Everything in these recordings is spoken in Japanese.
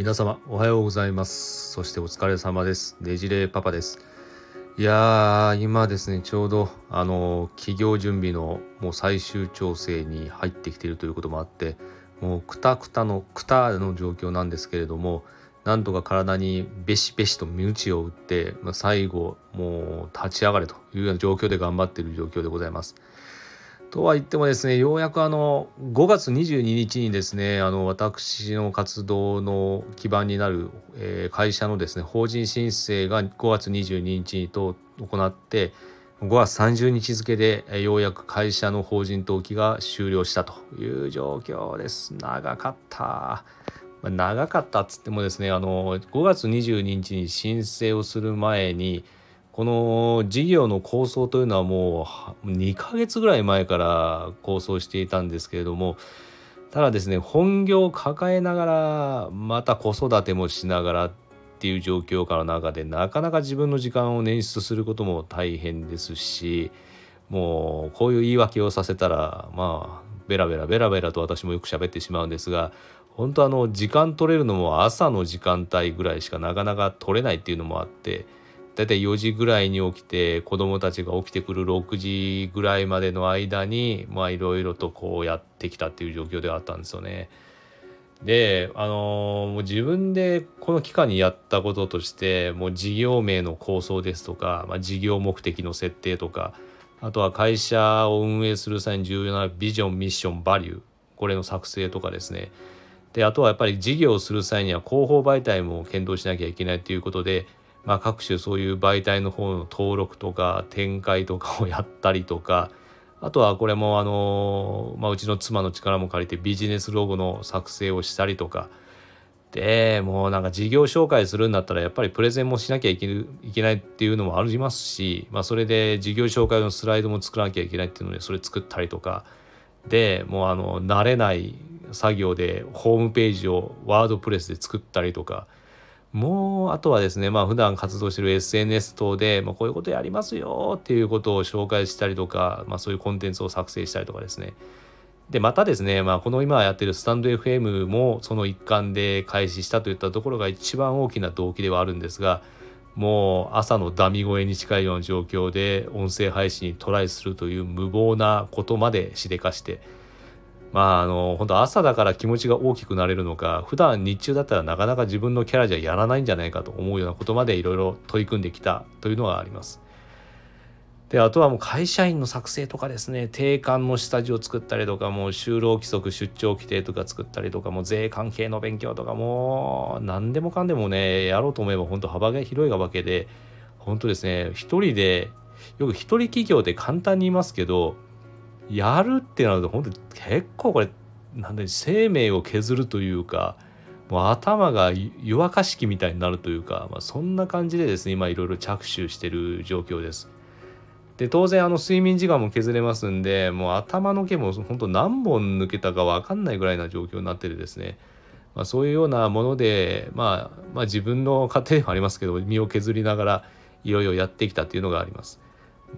皆様おはようございます。そしてお疲れ様です。ねじれパパです。いやー今ですねちょうどあの企業準備のもう最終調整に入ってきているということもあってもうくたくたのくたの状況なんですけれどもなんとか体にべしべしと鞭を打って、まあ、最後もう立ち上がれというような状況で頑張っている状況でございます。とは言ってもですねようやくあの5月22日にですねあの私の活動の基盤になる、えー、会社のですね法人申請が5月22日にと行って5月30日付でえようやく会社の法人登記が終了したという状況です。長かったま。長かったっつってもですねあの5月22日に申請をする前にこの事業の構想というのはもう2ヶ月ぐらい前から構想していたんですけれどもただですね本業を抱えながらまた子育てもしながらっていう状況からの中でなかなか自分の時間を捻出することも大変ですしもうこういう言い訳をさせたらまあベラベラベラベラと私もよく喋ってしまうんですが本当あの時間取れるのも朝の時間帯ぐらいしかなかなか取れないっていうのもあって大体4時ぐらいに起きて子供たちが起きてくる6時ぐらいまでの間にまあいろいろとこうやってきたっていう状況ではあったんですよね。であのもう自分でこの期間にやったこととしてもう事業名の構想ですとか、まあ、事業目的の設定とかあとは会社を運営する際に重要なビジョンミッションバリューこれの作成とかですねであとはやっぱり事業をする際には広報媒体も検討しなきゃいけないということでまあ、各種そういう媒体の方の登録とか展開とかをやったりとかあとはこれもあの、まあ、うちの妻の力も借りてビジネスロゴの作成をしたりとかでもうなんか事業紹介するんだったらやっぱりプレゼンもしなきゃいけないっていうのもありますし、まあ、それで事業紹介のスライドも作らなきゃいけないっていうのでそれ作ったりとかでもうあの慣れない作業でホームページをワードプレスで作ったりとか。もうあとはですねまあ普段活動してる SNS 等で、まあ、こういうことやりますよっていうことを紹介したりとか、まあ、そういうコンテンツを作成したりとかですね。でまたですね、まあ、この今やってるスタンド FM もその一環で開始したといったところが一番大きな動機ではあるんですがもう朝のダミ声に近いような状況で音声配信にトライするという無謀なことまでしでかしてまああの本当朝だから気持ちが大きくなれるのか普段日中だったらなかなか自分のキャラじゃやらないんじゃないかと思うようなことまでいろいろ取り組んできたというのがあります。であとはもう会社員の作成とかですね定款の下地を作ったりとかもう就労規則出張規定とか作ったりとかもう税関係の勉強とかもう何でもかんでもねやろうと思えば本当幅が広いわけで本当ですね一人でよく一人企業で簡単に言いますけどやるってなると本当に結構これなんで生命を削るというかもう頭が湯沸かし器みたいになるというか、まあ、そんな感じでですね今いろいろ着手してる状況です。で当然あの睡眠時間も削れますんでもう頭の毛も本当何本抜けたか分かんないぐらいな状況になっててですね、まあ、そういうようなもので、まあ、まあ自分の家庭もありますけど身を削りながらいろいろやってきたっていうのがあります。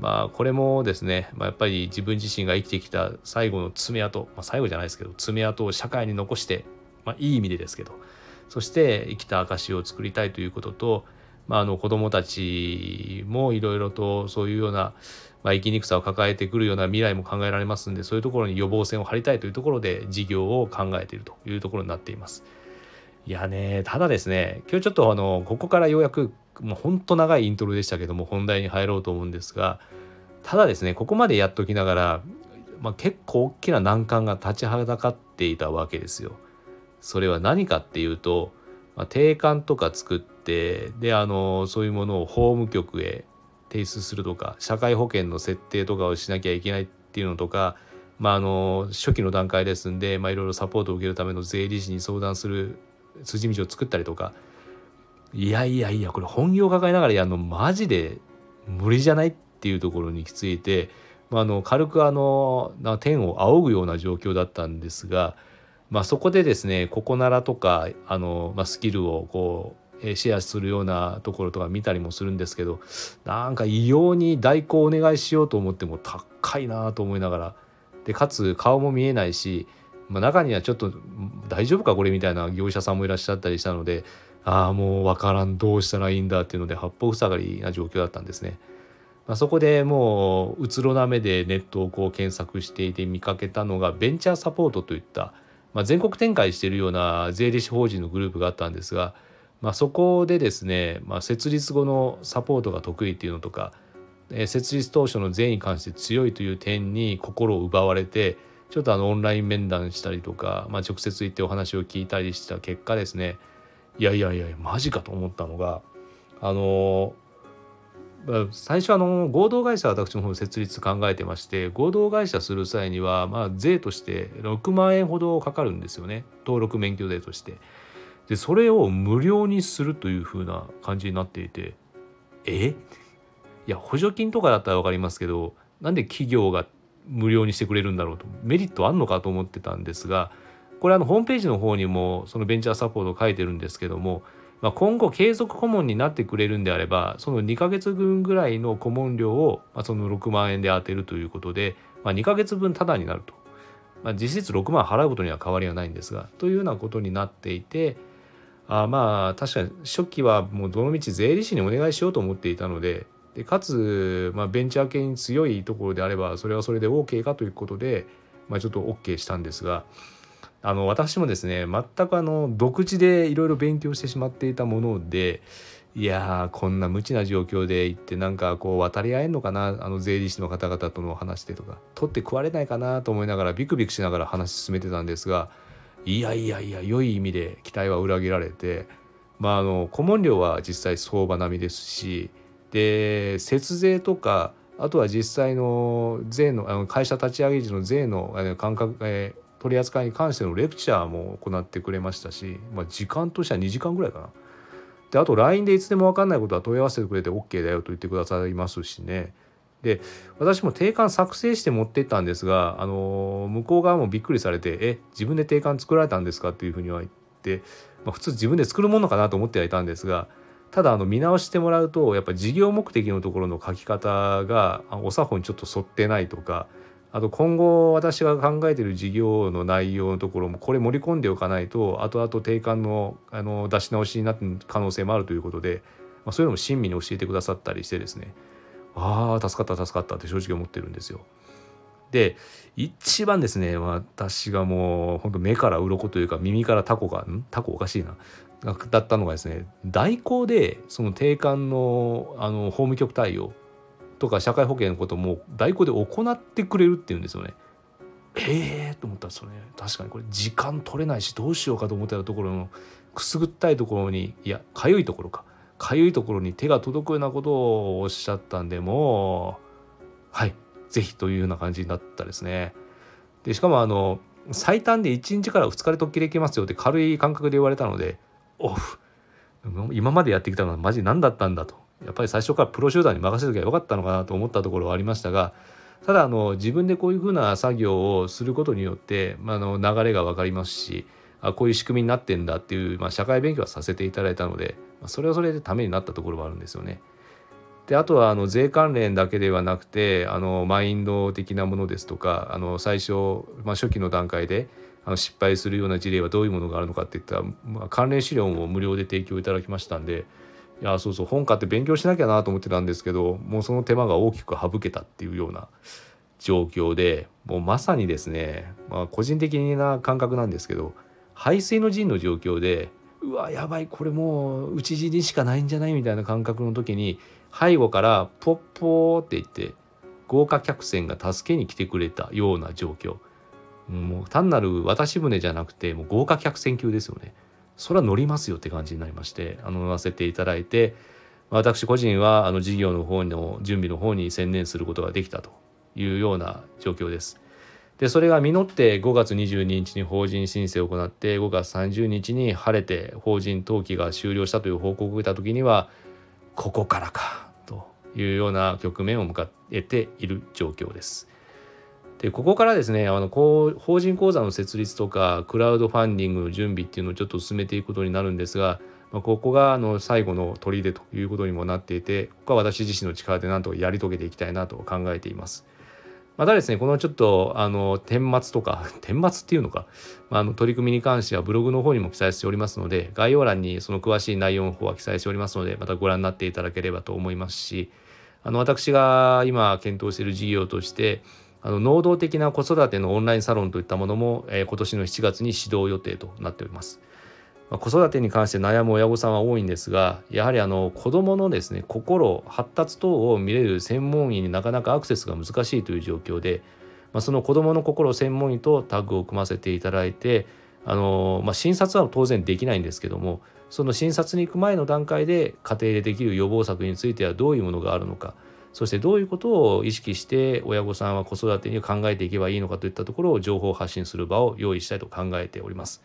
まあこれもですね、まあ、やっぱり自分自身が生きてきた最後の爪痕、まあ、最後じゃないですけど爪痕を社会に残して、まあ、いい意味でですけどそして生きた証を作りたいということと、まあ、あの子どもたちもいろいろとそういうような、まあ、生きにくさを抱えてくるような未来も考えられますんでそういうところに予防線を張りたいというところで事業を考えているというところになっています。いやねただですね今日ちょっとあのここからようやくもうほんと長いイントロでしたけども本題に入ろうと思うんですがただですねここまでやっときながら、まあ、結構大きな難関が立ちはだかっていたわけですよ。それは何かっていうと、まあ、定款とか作ってであのそういうものを法務局へ提出するとか社会保険の設定とかをしなきゃいけないっていうのとか、まあ、あの初期の段階ですんで、まあ、いろいろサポートを受けるための税理士に相談する筋道を作ったりとかいやいやいやこれ本業抱えながらやるのマジで無理じゃないっていうところに行き着いて、まあ、あの軽くあの天を仰ぐような状況だったんですが、まあ、そこでですねここならとかあの、まあ、スキルをこうシェアするようなところとか見たりもするんですけどなんか異様に代行お願いしようと思っても高いなと思いながらでかつ顔も見えないしまあ、中にはちょっと大丈夫かこれみたいな業者さんもいらっしゃったりしたのでああもう分からんどうしたらいいんだっていうので八方塞がりな状況だったんですね。まあ、そこでもううつろな目でネットをこう検索していて見かけたのがベンチャーサポートといった、まあ、全国展開しているような税理士法人のグループがあったんですが、まあ、そこでですね、まあ、設立後のサポートが得意っていうのとか設立当初の税に関して強いという点に心を奪われてちょっとあのオンライン面談したりとか、まあ、直接行ってお話を聞いたりした結果ですねいやいやいやマジかと思ったのがあの最初あの合同会社私の方設立考えてまして合同会社する際にはまあ税として6万円ほどかかるんですよね登録免許税として。でそれを無料にするというふうな感じになっていてえ？いや補助金とかだったら分かりますけどなんで企業が無料にしてくれるんだろうとメリットあんのかと思ってたんですがこれあのホームページの方にもそのベンチャーサポート書いてるんですけども、まあ、今後継続顧問になってくれるんであればその2ヶ月分ぐらいの顧問料を、まあ、その6万円で当てるということで、まあ、2ヶ月分タダになると、まあ、実質6万払うことには変わりはないんですがというようなことになっていてあまあ確かに初期はもうどのみち税理士にお願いしようと思っていたのででかつ、まあ、ベンチャー系に強いところであればそれはそれで OK かということで、まあ、ちょっと OK したんですがあの私もですね全くあの独自でいろいろ勉強してしまっていたものでいやこんな無知な状況で行ってなんかこう渡り合えんのかなあの税理士の方々との話でとか取って食われないかなと思いながらビクビクしながら話進めてたんですがいやいやいや良い意味で期待は裏切られてまああの顧問料は実際相場並みですしで節税とかあとは実際の税のあの会社立ち上げ時の税の感覚、えー、取り扱いに関してのレクチャーも行ってくれましたし、まあ、時間としては2時間ぐらいかな。であと LINE でいつでも分かんないことは問い合わせてくれて OK だよと言ってくださいますしね。で私も定款作成して持ってったんですが、あの向こう側もびっくりされて「え自分で定款作られたんですか?」っていうふうには言って、まあ、普通自分で作るものかなと思ってはいたんですがただあの見直してもらうとやっぱ事業目的のところの書き方がお作法にちょっと沿ってないとかあと今後私が考えている事業の内容のところもこれ盛り込んでおかないと後々定款のあの出し直しになる可能性もあるということで、まあ、そういうのも親身に教えてくださったりしてですね。ああ助かった助かったって正直思ってるんですよ。で一番ですね私がもう本当目から鱗というか耳からタコがん？タコおかしいな。だったのがですね代行でその定款のあの法務局対応とか社会保険のことも代行で行ってくれるっていうんですよね。ええー、と思ったんですよね確かにこれ時間取れないしどうしようかと思ってたところのくすぐったいところにいやかゆいところかかゆいところに手が届くようなことをおっしゃったんでもうはい是非というような感じになったですね。でしかもあの最短で1日から2日で突起できますよって軽い感覚で言われたのでオフ今までやってきたのはマジ何だったんだとやっぱり最初からプロ集団に任せときゃよかったのかなと思ったところはありましたがただあの自分でこういうふうな作業をすることによって、まあ、の流れが分かりますしあこういう仕組みになってんだっていう、まあ、社会勉強はさせていただいたので、ま、それはそれでためになったところもあるんですよね。であとはあの税関連だけではなくてあのマインド的なものですとかあの最初、まあ、初期の段階であの失敗するような事例はどういうものがあるのかっていった、まあ、関連資料も無料で提供いただきましたんでいやそうそう本買って勉強しなきゃなと思ってたんですけどもうその手間が大きく省けたっていうような状況でもうまさにですね、まあ、個人的な感覚なんですけど排水の陣の状況でうわやばいこれもう討ち死にしかないんじゃないみたいな感覚の時に背後からポッポーって言って豪華客船が助けに来てくれたような状況。もう単なる渡し船じゃなくてもう豪華客船級ですよねそれは乗りますよって感じになりましてあの乗らせていただいて私個人はあの事業の方の準備の方に専念することができたというような状況です。でそれが実って5月22日に法人申請を行って5月30日に晴れて法人登記が終了したという報告を受けた時にはここからかというような局面を迎えている状況です。でここからですねあの法人口座の設立とかクラウドファンディングの準備っていうのをちょっと進めていくことになるんですが、まあ、ここがあの最後の砦ということにもなっていてここは私自身の力でなんとやり遂げていきたいなと考えています。またですねこのちょっとあの顛末とか 顛末っていうのか、まあ、あの取り組みに関してはブログの方にも記載しておりますので概要欄にその詳しい内容の方は記載しておりますのでまたご覧になっていただければと思いますしあの私が今検討している事業としてあの能動的な子育てのオンラインサロンといったものも、えー、今年の7月に始動予定となっております。まあ、子育てに関して悩む親御さんは多いんですがやはりあの子どものですね心発達等を見れる専門医になかなかアクセスが難しいという状況で、まあ、その子どもの心専門医とタッグを組ませていただいてあの、まあ、診察は当然できないんですけどもその診察に行く前の段階で家庭でできる予防策についてはどういうものがあるのかそしてどういうことを意識して親御さんは子育てに考えていけばいいのかといったところを情報発信する場を用意したいと考えております。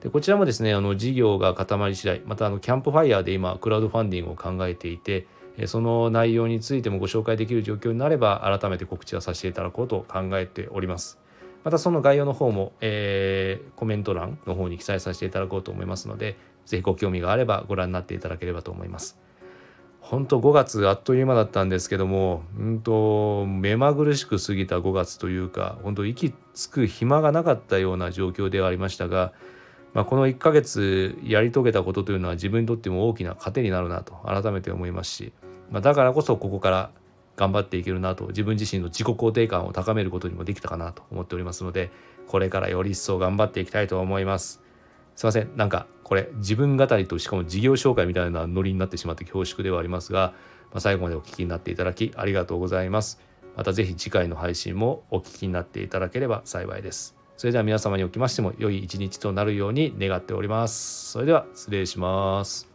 でこちらもですねあの事業が固まり次第またあのキャンプファイヤーで今クラウドファンディングを考えていてその内容についてもご紹介できる状況になれば改めて告知はさせていただこうと考えております。またその概要の方も、えー、コメント欄の方に記載させていただこうと思いますので、是非ご興味があればご覧になっていただければと思います。本当5月あっという間だったんですけども、うんと目まぐるしく過ぎた5月というか、本当息つく暇がなかったような状況ではありましたが、まあ、この1ヶ月やり遂げたことというのは自分にとっても大きな糧になるなと改めて思いますし、まあ、だからこそここから頑張っていけるなと自分自身の自己肯定感を高めることにもできたかなと思っておりますのでこれからより一層頑張っていきたいと思います。すいません。なんかこれ自分語りとしかも事業紹介みたいなノリになってしまって恐縮ではありますが、まあ、最後までお聞きになっていただきありがとうございます。また是非次回の配信もお聞きになっていただければ幸いです。それでは皆様におきましても良い一日となるように願っております。それでは失礼します。